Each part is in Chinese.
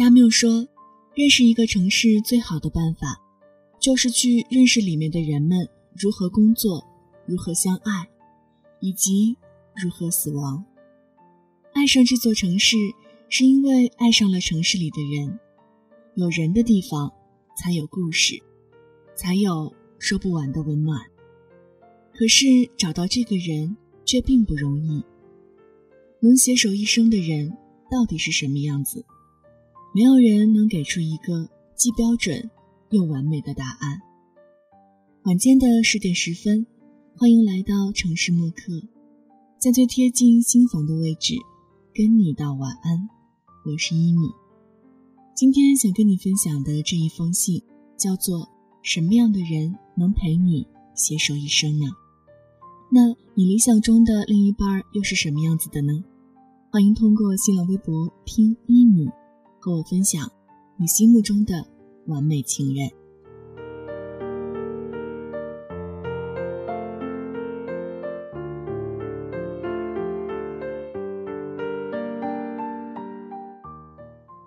加缪说：“认识一个城市最好的办法，就是去认识里面的人们如何工作，如何相爱，以及如何死亡。爱上这座城市，是因为爱上了城市里的人。有人的地方，才有故事，才有说不完的温暖。可是找到这个人却并不容易。能携手一生的人，到底是什么样子？”没有人能给出一个既标准又完美的答案。晚间的十点十分，欢迎来到城市默客，在最贴近心房的位置，跟你道晚安。我是一米。今天想跟你分享的这一封信，叫做《什么样的人能陪你携手一生呢？》那你理想中的另一半又是什么样子的呢？欢迎通过新浪微博听一米。和我分享你心目中的完美情人。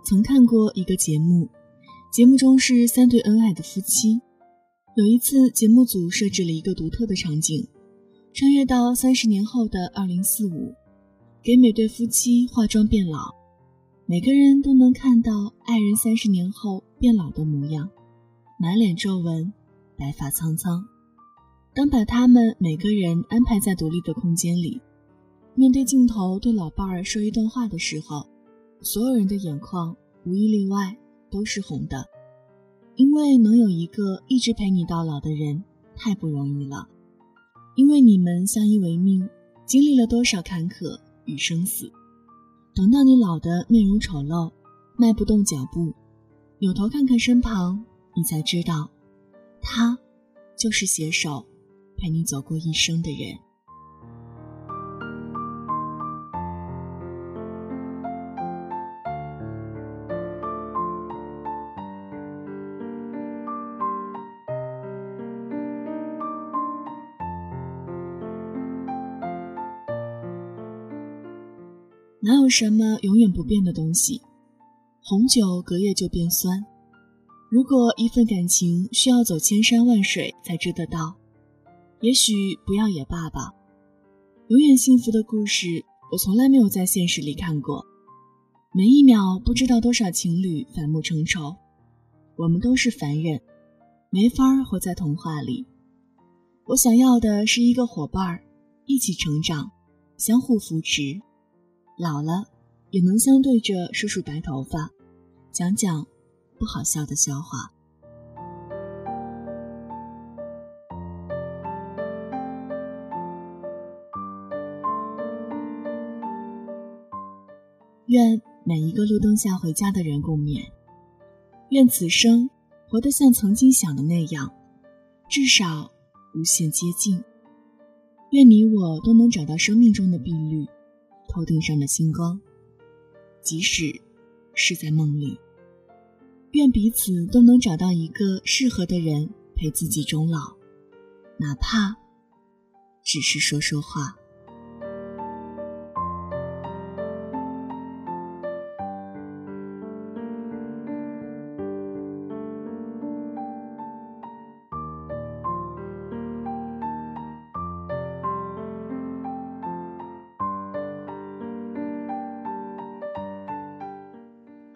曾看过一个节目，节目中是三对恩爱的夫妻。有一次，节目组设置了一个独特的场景，穿越到三十年后的二零四五，给每对夫妻化妆变老。每个人都能看到爱人三十年后变老的模样，满脸皱纹，白发苍苍。当把他们每个人安排在独立的空间里，面对镜头对老伴儿说一段话的时候，所有人的眼眶无一例外都是红的，因为能有一个一直陪你到老的人太不容易了，因为你们相依为命，经历了多少坎坷与生死。等到你老的面容丑陋，迈不动脚步，扭头看看身旁，你才知道，他就是携手陪你走过一生的人。哪有什么永远不变的东西？红酒隔夜就变酸。如果一份感情需要走千山万水才知得到，也许不要也罢吧。永远幸福的故事，我从来没有在现实里看过。每一秒不知道多少情侣反目成仇。我们都是凡人，没法活在童话里。我想要的是一个伙伴，一起成长，相互扶持。老了，也能相对着梳梳白头发，讲讲不好笑的笑话。愿每一个路灯下回家的人共勉。愿此生活得像曾经想的那样，至少无限接近。愿你我都能找到生命中的碧绿。头顶上的星光，即使是在梦里，愿彼此都能找到一个适合的人陪自己终老，哪怕只是说说话。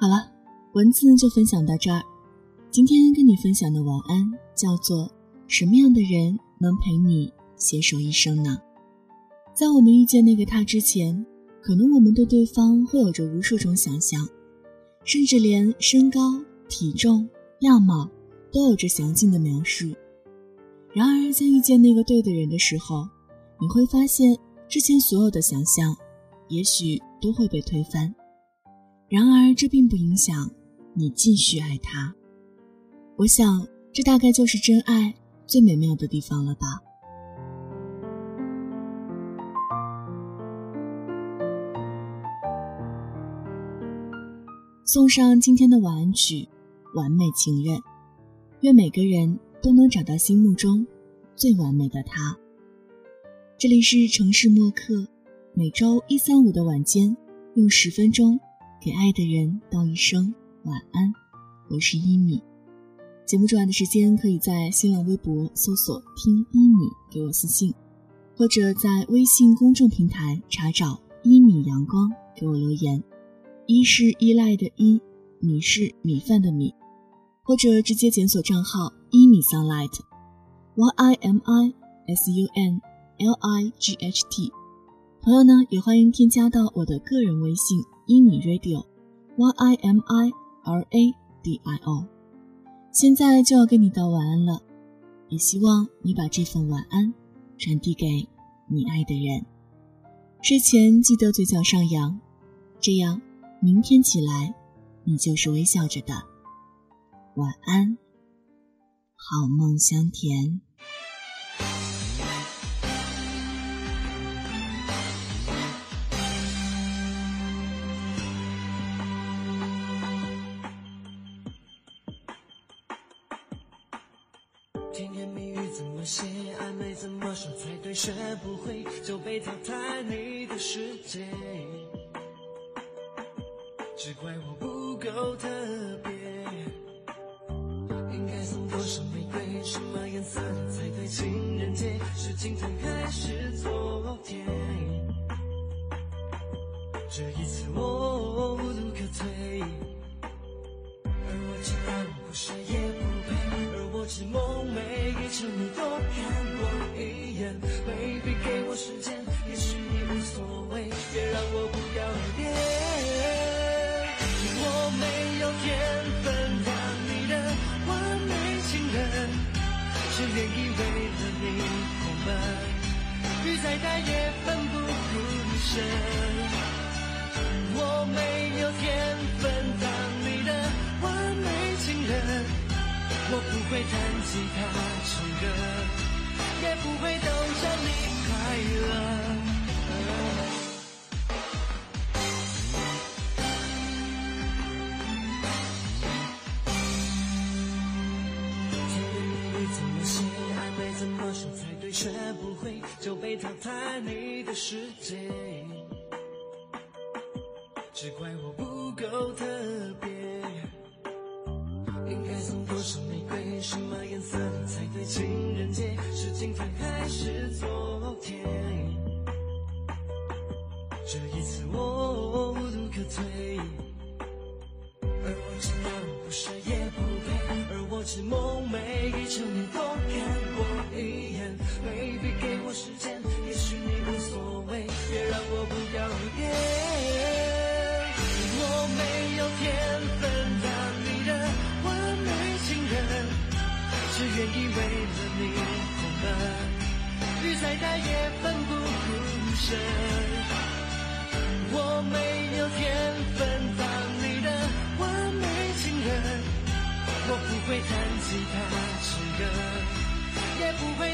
好了，文字就分享到这儿。今天跟你分享的晚安叫做“什么样的人能陪你携手一生呢？”在我们遇见那个他之前，可能我们对对方会有着无数种想象，甚至连身高、体重、样貌都有着详尽的描述。然而，在遇见那个对的人的时候，你会发现之前所有的想象，也许都会被推翻。然而，这并不影响你继续爱他。我想，这大概就是真爱最美妙的地方了吧。送上今天的晚安曲《完美情人》，愿每个人都能找到心目中最完美的他。这里是城市默客，每周一、三、五的晚间，用十分钟。给爱的人道一声晚安，我是一米。节目之完的时间，可以在新浪微博搜索“听一米”给我私信，或者在微信公众平台查找“一米阳光”给我留言。一是依赖的依，米是米饭的米，或者直接检索账号“一米 sunlight”，y i m i s u n l i g h t。朋友呢，也欢迎添加到我的个人微信“英语 radio”，y i m i r a d i o。现在就要跟你道晚安了，也希望你把这份晚安传递给你爱的人。睡前记得嘴角上扬，这样明天起来你就是微笑着的。晚安，好梦香。甜不会就被淘汰，你的世界。只怪我不够特别，应该送多少玫瑰，什么颜色才对？情人节是今天还是昨天？这一次我只愿意为了你狂奔，雨再大也奋不顾身。我没有天分当你的完美情人。我不会弹吉他唱歌，学不会就被淘汰，你的世界，只怪我不够特别。应该送多少玫瑰？什么颜色才对？情人节是今天还是昨天？这一次我无路可退，而我知道我不帅也不配，而我只梦寐以求你懂，baby 给我时间，也许你无所谓，别让我不要脸，我没有天分当你的完美情人。只愿意为了你狂奔，雨再大也奋不顾身。我没有天分当你的完美情人，我不会弹吉他唱歌，也不会